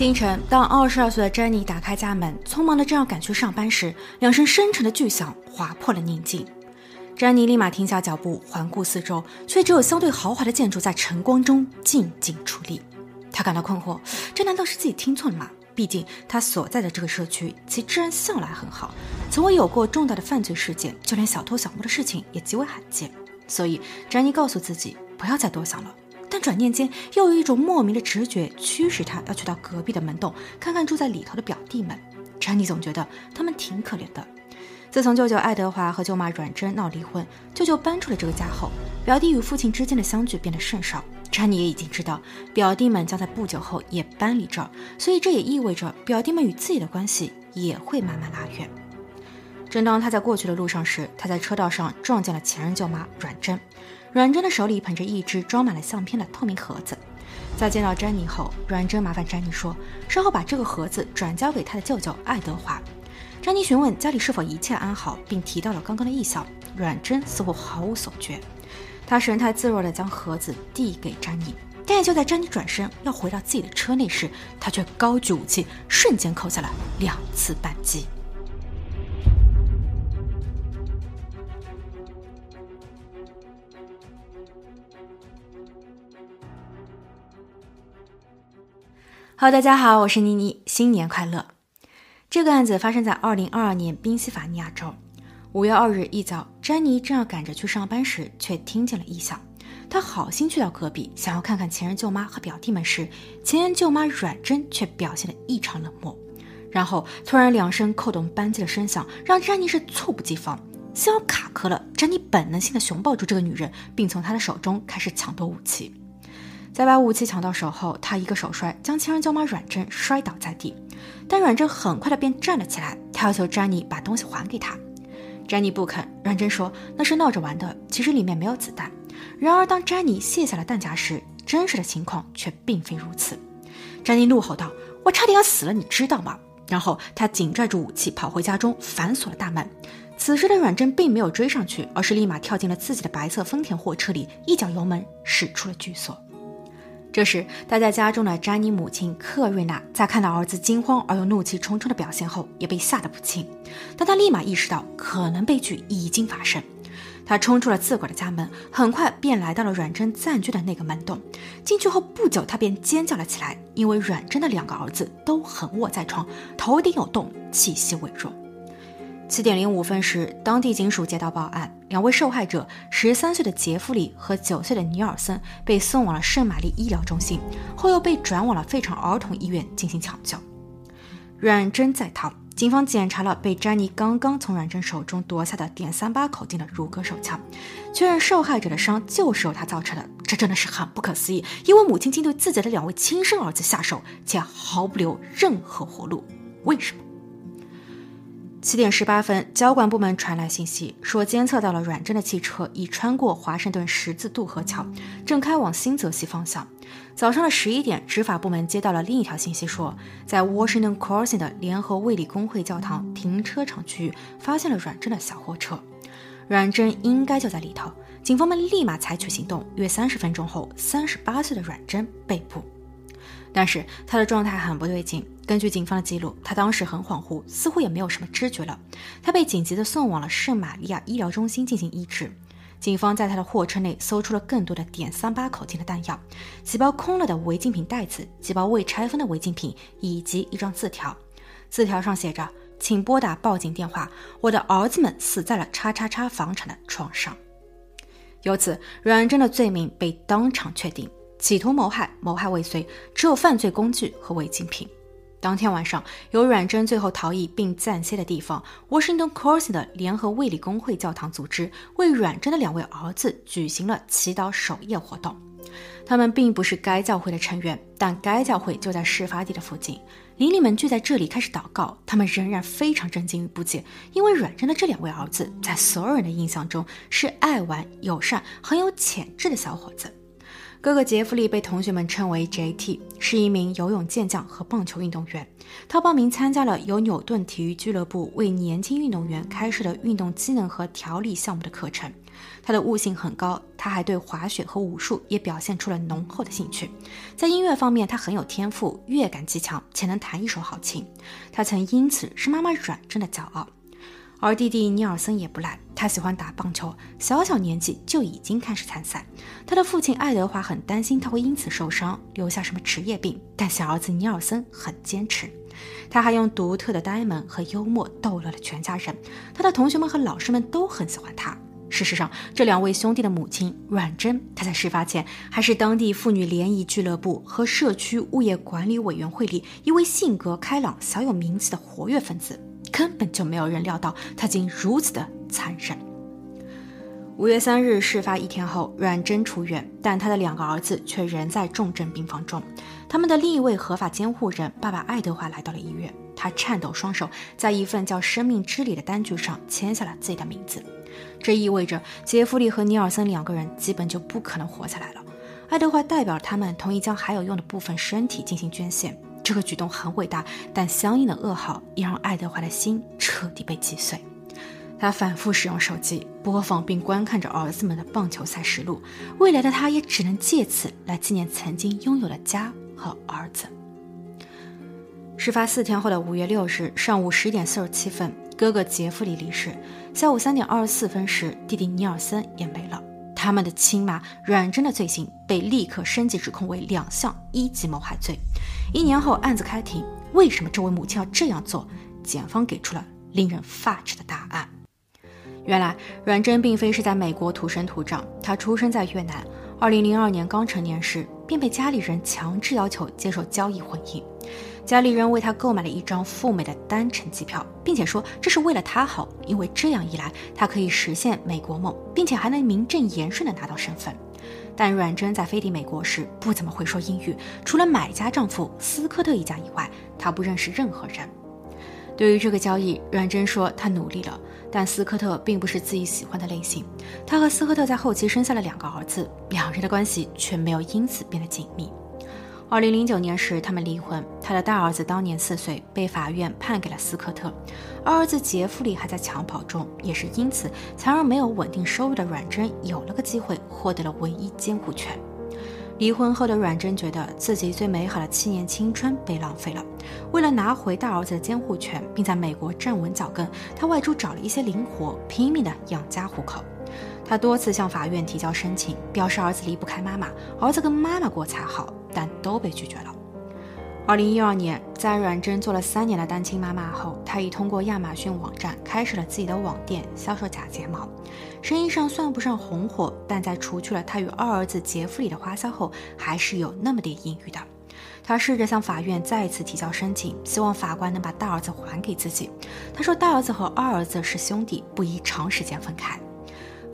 清晨，当二十二岁的詹妮打开家门，匆忙的正要赶去上班时，两声深沉的巨响划破了宁静。詹妮立马停下脚步，环顾四周，却只有相对豪华的建筑在晨光中静静矗立。他感到困惑，这难道是自己听错了吗？毕竟他所在的这个社区，其治安向来很好，从未有过重大的犯罪事件，就连小偷小摸的事情也极为罕见。所以，詹妮告诉自己不要再多想了。但转念间，又有一种莫名的直觉驱使他要去到隔壁的门洞，看看住在里头的表弟们。詹妮总觉得他们挺可怜的。自从舅舅爱德华和舅妈阮珍闹离婚，舅舅搬出了这个家后，表弟与父亲之间的相聚变得甚少。詹妮也已经知道，表弟们将在不久后也搬离这儿，所以这也意味着表弟们与自己的关系也会慢慢拉远。正当他在过去的路上时，他在车道上撞见了前任舅妈阮珍。阮珍的手里捧着一只装满了相片的透明盒子，在见到詹妮后，阮珍麻烦詹妮说，稍后把这个盒子转交给他的舅舅爱德华。詹妮询问家里是否一切安好，并提到了刚刚的异响。阮珍似乎毫无所觉，他神态自若地将盒子递给詹妮，但也就在詹妮转身要回到自己的车内时，他却高举武器，瞬间扣下了两次扳机。好，大家好，我是妮妮，新年快乐。这个案子发生在二零二二年宾夕法尼亚州五月二日一早，詹妮正要赶着去上班时，却听见了异响。她好心去到隔壁，想要看看前任舅妈和表弟们时，前任舅妈阮珍却表现得异常冷漠。然后突然两声扣动扳机的声响，让詹妮是猝不及防，幸好卡壳了。詹妮本能性的熊抱住这个女人，并从她的手中开始抢夺武器。在把武器抢到手后，他一个手摔，将前任舅妈阮珍摔倒在地。但阮珍很快的便站了起来，他要求詹妮把东西还给他。詹妮不肯，阮珍说那是闹着玩的，其实里面没有子弹。然而当詹妮卸下了弹夹时，真实的情况却并非如此。詹妮怒吼道：“我差点要死了，你知道吗？”然后他紧拽住武器跑回家中，反锁了大门。此时的阮珍并没有追上去，而是立马跳进了自己的白色丰田货车里，一脚油门驶出了巨锁。这时，待在家中的詹妮母亲克瑞娜在看到儿子惊慌而又怒气冲冲的表现后，也被吓得不轻。但她立马意识到可能悲剧已经发生，她冲出了自个儿的家门，很快便来到了阮珍暂居的那个门洞。进去后不久，她便尖叫了起来，因为阮珍的两个儿子都横卧在床，头顶有洞，气息微弱。七点零五分时，当地警署接到报案，两位受害者十三岁的杰弗里和九岁的尼尔森被送往了圣玛丽医疗中心，后又被转往了费城儿童医院进行抢救。阮珍在逃，警方检查了被詹妮刚刚从阮珍手中夺下的点三八口径的如歌手枪，确认受害者的伤就是由他造成的。这真的是很不可思议，因为母亲竟对自己的两位亲生儿子下手，且毫不留任何活路，为什么？七点十八分，交管部门传来信息，说监测到了阮珍的汽车已穿过华盛顿十字渡河桥，正开往新泽西方向。早上的十一点，执法部门接到了另一条信息，说在 Washington Crossing 的联合卫理公会教堂停车场区域发现了阮珍的小货车，阮珍应该就在里头。警方们立马采取行动，约三十分钟后，三十八岁的阮珍被捕。但是他的状态很不对劲。根据警方的记录，他当时很恍惚，似乎也没有什么知觉了。他被紧急的送往了圣玛利亚医疗中心进行医治。警方在他的货车内搜出了更多的点三八口径的弹药，几包空了的违禁品袋子，几包未拆封的违禁品，以及一张字条。字条上写着：“请拨打报警电话，我的儿子们死在了叉叉叉房产的床上。”由此，阮珍的罪名被当场确定。企图谋害、谋害未遂，只有犯罪工具和违禁品。当天晚上，由阮珍最后逃逸并暂歇的地方，Washington cross 的联合卫理公会教堂组织为阮珍的两位儿子举行了祈祷守夜活动。他们并不是该教会的成员，但该教会就在事发地的附近。邻里们聚在这里开始祷告，他们仍然非常震惊与不解，因为阮珍的这两位儿子在所有人的印象中是爱玩、友善、很有潜质的小伙子。哥哥杰弗利被同学们称为 J.T，是一名游泳健将和棒球运动员。他报名参加了由纽顿体育俱乐部为年轻运动员开设的运动机能和调理项目的课程。他的悟性很高，他还对滑雪和武术也表现出了浓厚的兴趣。在音乐方面，他很有天赋，乐感极强，且能弹一手好琴。他曾因此是妈妈软真的骄傲。而弟弟尼尔森也不赖，他喜欢打棒球，小小年纪就已经开始参赛。他的父亲爱德华很担心他会因此受伤，留下什么职业病，但小儿子尼尔森很坚持。他还用独特的呆萌和幽默逗乐了全家人，他的同学们和老师们都很喜欢他。事实上，这两位兄弟的母亲阮珍，她在事发前还是当地妇女联谊俱乐部和社区物业管理委员会里一位性格开朗、小有名气的活跃分子。根本就没有人料到他竟如此的残忍。五月三日事发一天后，阮珍出院，但他的两个儿子却仍在重症病房中。他们的另一位合法监护人爸爸爱德华来到了医院，他颤抖双手，在一份叫《生命之礼》的单据上签下了自己的名字。这意味着杰弗里和尼尔森两个人基本就不可能活下来了。爱德华代表他们同意将还有用的部分身体进行捐献。这个举动很伟大，但相应的噩耗也让爱德华的心彻底被击碎。他反复使用手机播放并观看着儿子们的棒球赛实录，未来的他也只能借此来纪念曾经拥有的家和儿子。事发四天后的五月六日上午十点四十七分，哥哥杰弗里离世；下午三点二十四分时，弟弟尼尔森也没了。他们的亲妈阮珍的罪行被立刻升级指控为两项一级谋害罪。一年后，案子开庭，为什么这位母亲要这样做？检方给出了令人发指的答案。原来，阮珍并非是在美国土生土长，她出生在越南。二零零二年刚成年时，便被家里人强制要求接受交易婚姻。家里人为他购买了一张赴美的单程机票，并且说这是为了他好，因为这样一来，他可以实现美国梦，并且还能名正言顺地拿到身份。但阮珍在飞抵美国时不怎么会说英语，除了买家丈夫斯科特一家以外，她不认识任何人。对于这个交易，阮珍说她努力了，但斯科特并不是自己喜欢的类型。她和斯科特在后期生下了两个儿子，两人的关系却没有因此变得紧密。二零零九年时，他们离婚。他的大儿子当年四岁，被法院判给了斯科特；二儿子杰弗里还在襁褓中，也是因此才让没有稳定收入的阮珍有了个机会，获得了唯一监护权。离婚后的阮珍觉得自己最美好的七年青春被浪费了。为了拿回大儿子的监护权，并在美国站稳脚跟，他外出找了一些零活，拼命的养家糊口。他多次向法院提交申请，表示儿子离不开妈妈，儿子跟妈妈过才好，但都被拒绝了。二零一二年，在阮珍做了三年的单亲妈妈后，她已通过亚马逊网站开始了自己的网店，销售假睫毛，生意上算不上红火，但在除去了她与二儿子杰弗里的花销后，还是有那么点盈余的。她试着向法院再次提交申请，希望法官能把大儿子还给自己。她说，大儿子和二儿子是兄弟，不宜长时间分开。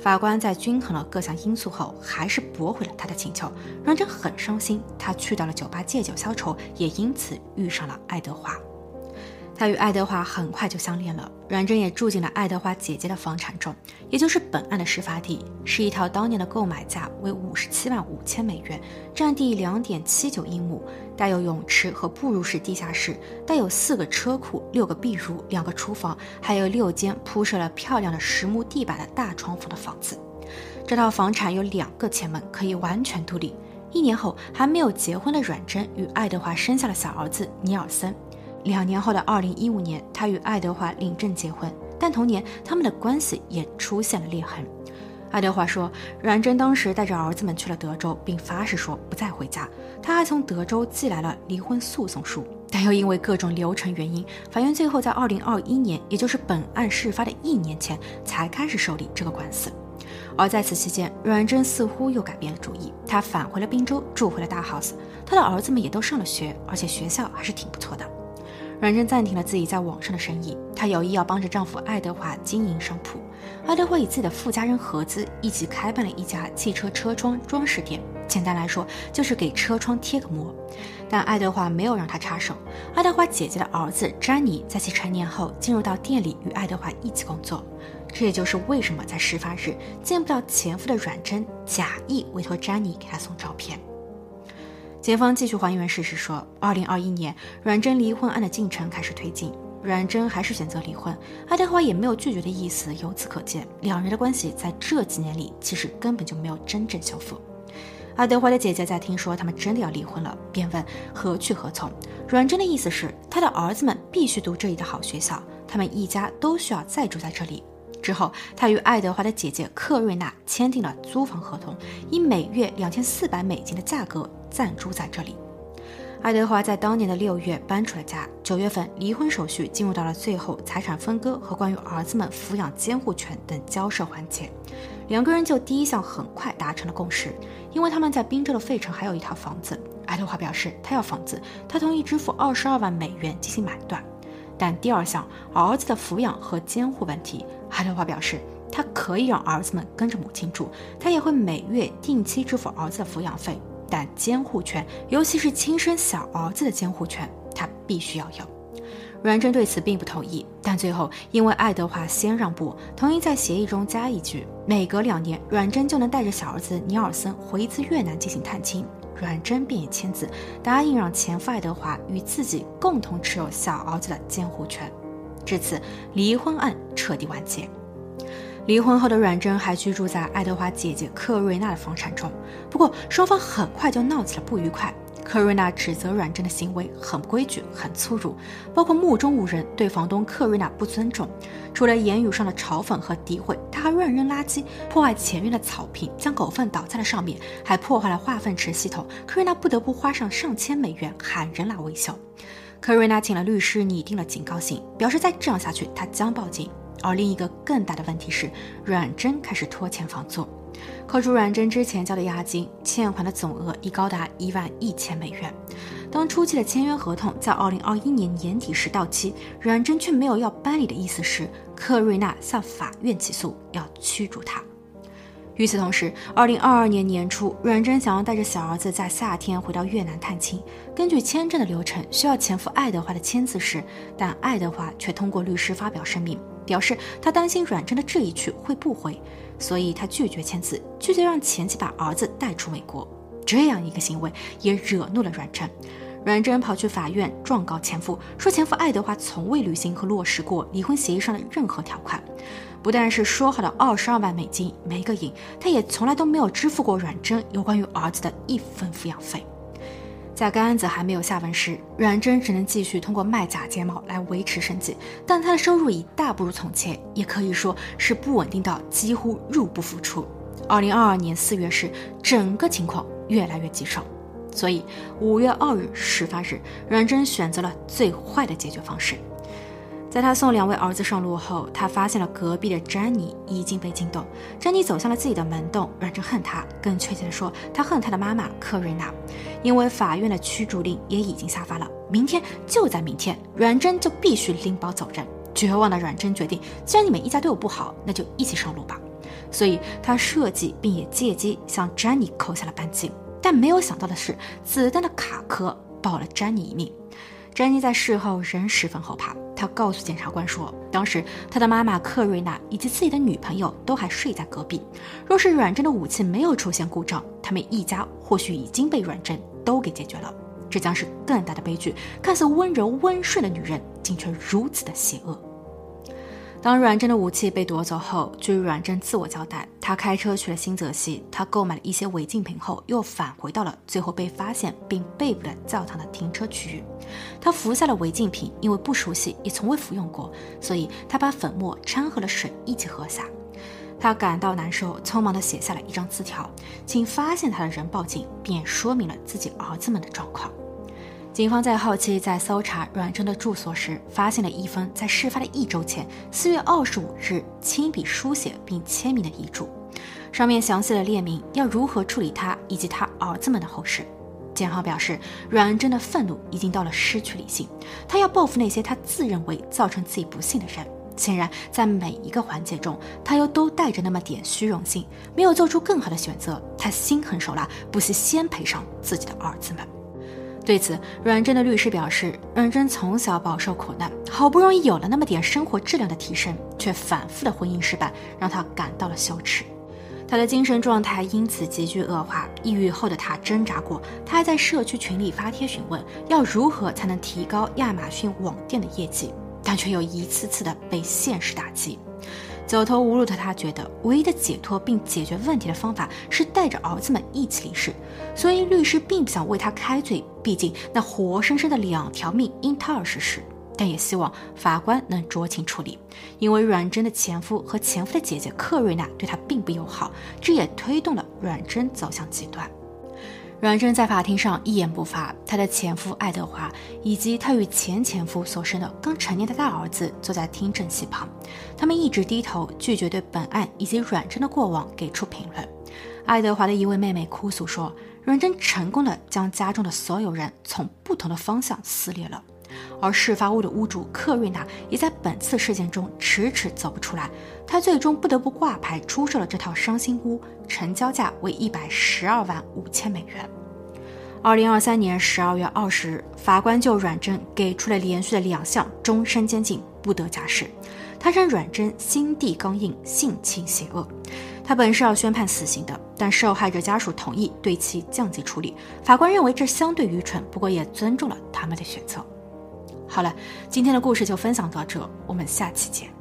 法官在均衡了各项因素后，还是驳回了他的请求。阮珍很伤心，他去到了酒吧借酒消愁，也因此遇上了爱德华。他与爱德华很快就相恋了，阮珍也住进了爱德华姐姐的房产中，也就是本案的事发地，是一套当年的购买价为五十七万五千美元，占地两点七九英亩，带有泳池和步入式地下室，带有四个车库、六个壁炉、两个厨房，还有六间铺设了漂亮的实木地板的大窗房的房子。这套房产有两个前门，可以完全独立。一年后，还没有结婚的阮珍与爱德华生下了小儿子尼尔森。两年后的二零一五年，他与爱德华领证结婚，但同年他们的关系也出现了裂痕。爱德华说，阮珍当时带着儿子们去了德州，并发誓说不再回家。他还从德州寄来了离婚诉讼书，但又因为各种流程原因，法院最后在二零二一年，也就是本案事发的一年前，才开始受理这个官司。而在此期间，阮珍似乎又改变了主意，他返回了滨州，住回了大 house。他的儿子们也都上了学，而且学校还是挺不错的。阮珍暂停了自己在网上的生意，她有意要帮着丈夫爱德华经营商铺。爱德华以自己的富家人合资一起开办了一家汽车车窗装饰店，简单来说就是给车窗贴个膜。但爱德华没有让他插手。爱德华姐姐的儿子詹妮在其成年后进入到店里与爱德华一起工作，这也就是为什么在事发日见不到前夫的阮珍假意委托詹妮给他送照片。检方继续还原事实，说，二零二一年，阮珍离婚案的进程开始推进。阮珍还是选择离婚，爱德华也没有拒绝的意思。由此可见，两人的关系在这几年里其实根本就没有真正修复。爱德华的姐姐在听说他们真的要离婚了，便问何去何从。阮珍的意思是，他的儿子们必须读这里的好学校，他们一家都需要再住在这里。之后，他与爱德华的姐姐克瑞娜签订了租房合同，以每月两千四百美金的价格暂住在这里。爱德华在当年的六月搬出了家，九月份离婚手续进入到了最后财产分割和关于儿子们抚养监护权等交涉环节。两个人就第一项很快达成了共识，因为他们在滨州的费城还有一套房子。爱德华表示他要房子，他同意支付二十二万美元进行买断。但第二项儿子的抚养和监护问题，爱德华表示他可以让儿子们跟着母亲住，他也会每月定期支付儿子的抚养费，但监护权，尤其是亲生小儿子的监护权，他必须要有。阮珍对此并不同意，但最后因为爱德华先让步，同意在协议中加一句，每隔两年阮珍就能带着小儿子尼尔森回一次越南进行探亲。阮珍便也签字，答应让前夫爱德华与自己共同持有小儿子的监护权。至此，离婚案彻底完结。离婚后的阮珍还居住在爱德华姐姐克瑞娜的房产中，不过双方很快就闹起了不愉快。克瑞娜指责阮珍的行为很不规矩、很粗鲁，包括目中无人，对房东克瑞娜不尊重。除了言语上的嘲讽和诋毁，他还乱扔垃圾，破坏前院的草坪，将狗粪倒在了上面，还破坏了化粪池系统。克瑞娜不得不花上上千美元喊人来维修。克瑞娜请了律师拟定了警告信，表示再这样下去，他将报警。而另一个更大的问题是，阮珍开始拖欠房租。扣除阮珍之前交的押金，欠款的总额已高达一万一千美元。当初期的签约合同在二零二一年年底时到期，阮珍却没有要搬离的意思时，克瑞娜向法院起诉，要驱逐他。与此同时，二零二二年年初，阮珍想要带着小儿子在夏天回到越南探亲。根据签证的流程，需要前夫爱德华的签字时，但爱德华却通过律师发表声明，表示他担心阮珍的这一去会不回。所以他拒绝签字，拒绝让前妻把儿子带出美国。这样一个行为也惹怒了阮珍。阮珍跑去法院状告前夫，说前夫爱德华从未履行和落实过离婚协议上的任何条款，不但是说好的二十二万美金没个影，他也从来都没有支付过阮珍有关于儿子的一分抚养费。在该案子还没有下文时，阮珍只能继续通过卖假睫毛来维持生计，但她的收入已大不如从前，也可以说是不稳定到几乎入不敷出。二零二二年四月时，整个情况越来越棘手，所以五月二日事发日，阮珍选择了最坏的解决方式。在他送两位儿子上路后，他发现了隔壁的詹妮已经被惊动。詹妮走向了自己的门洞，阮珍恨他，更确切的说，他恨他的妈妈克瑞娜，因为法院的驱逐令也已经下发了，明天就在明天，阮珍就必须拎包走人。绝望的阮珍决定，既然你们一家对我不好，那就一起上路吧。所以，他设计并也借机向詹妮扣下了扳机。但没有想到的是，子弹的卡壳保了詹妮一命。詹妮在事后仍十分后怕。他告诉检察官说，当时他的妈妈克瑞娜以及自己的女朋友都还睡在隔壁。若是阮珍的武器没有出现故障，他们一家或许已经被阮珍都给解决了。这将是更大的悲剧。看似温柔温顺的女人，竟却如此的邪恶。当阮珍的武器被夺走后，据阮珍自我交代，他开车去了新泽西，他购买了一些违禁品后，又返回到了最后被发现并被捕的教堂的停车区域。他服下了违禁品，因为不熟悉也从未服用过，所以他把粉末掺和了水一起喝下。他感到难受，匆忙地写下了一张字条，请发现他的人报警，并说明了自己儿子们的状况。警方在后期在搜查阮珍的住所时，发现了一封在事发的一周前，四月二十五日亲笔书写并签名的遗嘱，上面详细的列明要如何处理他以及他儿子们的后事。简浩表示，阮珍的愤怒已经到了失去理性，他要报复那些他自认为造成自己不幸的人。显然，在每一个环节中，他又都带着那么点虚荣心，没有做出更好的选择。他心狠手辣，不惜先赔上自己的儿子们。对此，阮珍的律师表示，阮珍从小饱受苦难，好不容易有了那么点生活质量的提升，却反复的婚姻失败，让他感到了羞耻。他的精神状态因此急剧恶化，抑郁后的他挣扎过，他还在社区群里发帖询问，要如何才能提高亚马逊网店的业绩。但却又一次次的被现实打击。走投无路的他觉得，唯一的解脱并解决问题的方法是带着儿子们一起离世，所以律师并不想为他开罪，毕竟那活生生的两条命因他而逝世。但也希望法官能酌情处理，因为阮珍的前夫和前夫的姐姐克瑞娜对他并不友好，这也推动了阮珍走向极端。阮珍在法庭上一言不发，她的前夫爱德华以及她与前前夫所生的刚成年的大儿子坐在听证席旁，他们一直低头，拒绝对本案以及阮珍的过往给出评论。爱德华的一位妹妹哭诉说，阮珍成功的将家中的所有人从不同的方向撕裂了。而事发屋的屋主克瑞娜也在本次事件中迟迟走不出来，她最终不得不挂牌出售了这套伤心屋，成交价为一百十二万五千美元。二零二三年十二月二十日，法官就阮珍给出了连续的两项终身监禁，不得假释。他称阮珍心地刚硬，性情邪恶。他本是要宣判死刑的，但受害者家属同意对其降级处理。法官认为这相对愚蠢，不过也尊重了他们的选择。好了，今天的故事就分享到这，我们下期见。